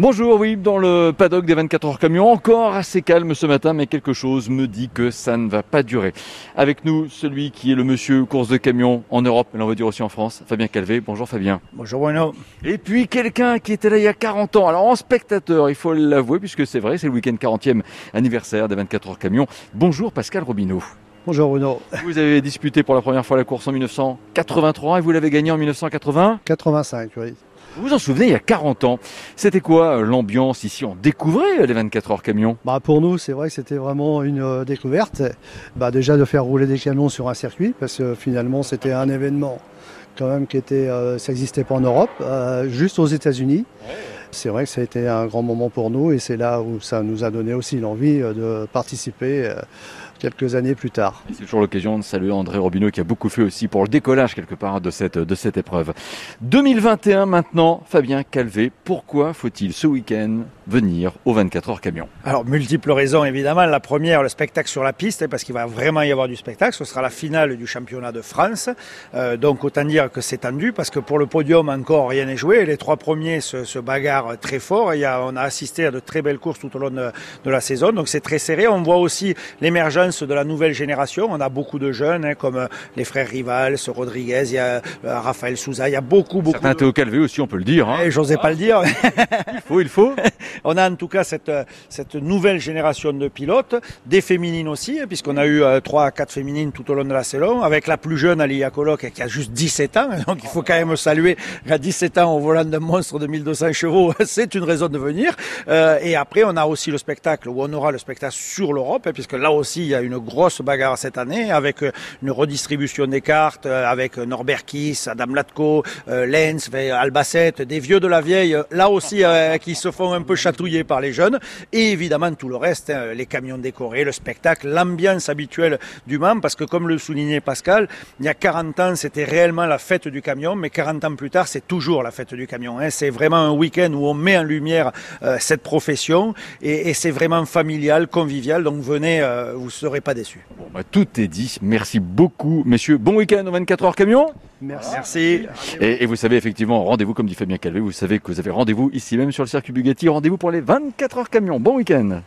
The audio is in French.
Bonjour, oui, dans le paddock des 24 heures camions, encore assez calme ce matin, mais quelque chose me dit que ça ne va pas durer. Avec nous, celui qui est le monsieur course de camions en Europe, mais on va dire aussi en France, Fabien Calvé. Bonjour Fabien. Bonjour Bruno. Et puis quelqu'un qui était là il y a 40 ans, alors en spectateur, il faut l'avouer, puisque c'est vrai, c'est le week-end 40e anniversaire des 24 heures camions. Bonjour Pascal Robineau. Bonjour Bruno. Vous avez disputé pour la première fois la course en 1983 et vous l'avez gagnée en 1980 85, oui. Vous vous en souvenez, il y a 40 ans, c'était quoi euh, l'ambiance ici? On découvrait euh, les 24 heures camions? Bah pour nous, c'est vrai que c'était vraiment une euh, découverte. Bah déjà de faire rouler des camions sur un circuit, parce que finalement c'était un événement quand même qui était, ça n'existait pas en Europe, juste aux États-Unis. C'est vrai que ça a été un grand moment pour nous et c'est là où ça nous a donné aussi l'envie de participer quelques années plus tard. C'est toujours l'occasion de saluer André Robineau qui a beaucoup fait aussi pour le décollage quelque part de cette, de cette épreuve. 2021 maintenant, Fabien Calvé, pourquoi faut-il ce week-end venir aux 24 heures camions Alors, multiples raisons évidemment. La première, le spectacle sur la piste, parce qu'il va vraiment y avoir du spectacle. Ce sera la finale du championnat de France. Euh, donc, autant dire que c'est tendu, parce que pour le podium, encore rien n'est joué. Les trois premiers se, se bagarrent très fort. Il y a, on a assisté à de très belles courses tout au long de, de la saison. Donc, c'est très serré. On voit aussi l'émergence de la nouvelle génération. On a beaucoup de jeunes, hein, comme euh, les frères Rivals, Rodriguez, il y a euh, Raphaël Souza. Il y a beaucoup, beaucoup. Certains de... Théo Calvé aussi, on peut le dire. Hein. Eh, J'osais pas le dire. il faut, il faut. On a en tout cas cette, cette nouvelle génération de pilotes, des féminines aussi, hein, puisqu'on a eu euh, trois à quatre féminines tout au long de la saison, avec la plus jeune Alia Kolok qui a juste 17 ans, donc il faut quand même saluer qu'à 17 ans au volant d'un monstre de 1200 chevaux, c'est une raison de venir. Euh, et après, on a aussi le spectacle, où on aura le spectacle sur l'Europe, puisque là aussi, il y une grosse bagarre cette année, avec euh, une redistribution des cartes, euh, avec Norbert Kiss, Adam Latko, euh, Lenz, Albacete, des vieux de la vieille, là aussi, euh, qui se font un peu chatouiller par les jeunes, et évidemment tout le reste, hein, les camions décorés, le spectacle, l'ambiance habituelle du Mans, parce que comme le soulignait Pascal, il y a 40 ans, c'était réellement la fête du camion, mais 40 ans plus tard, c'est toujours la fête du camion. Hein. C'est vraiment un week-end où on met en lumière euh, cette profession, et, c'est vraiment familial, convivial, donc venez, euh, vous ne serez pas déçus. Bon, bah, tout est dit. Merci beaucoup, messieurs. Bon week-end aux 24 heures camions. Merci. Merci. Et, et vous savez, effectivement, rendez-vous, comme dit Fabien Calvé, vous savez que vous avez rendez-vous ici même sur le circuit Bugatti. Rendez-vous pour les 24 heures camions. Bon week-end.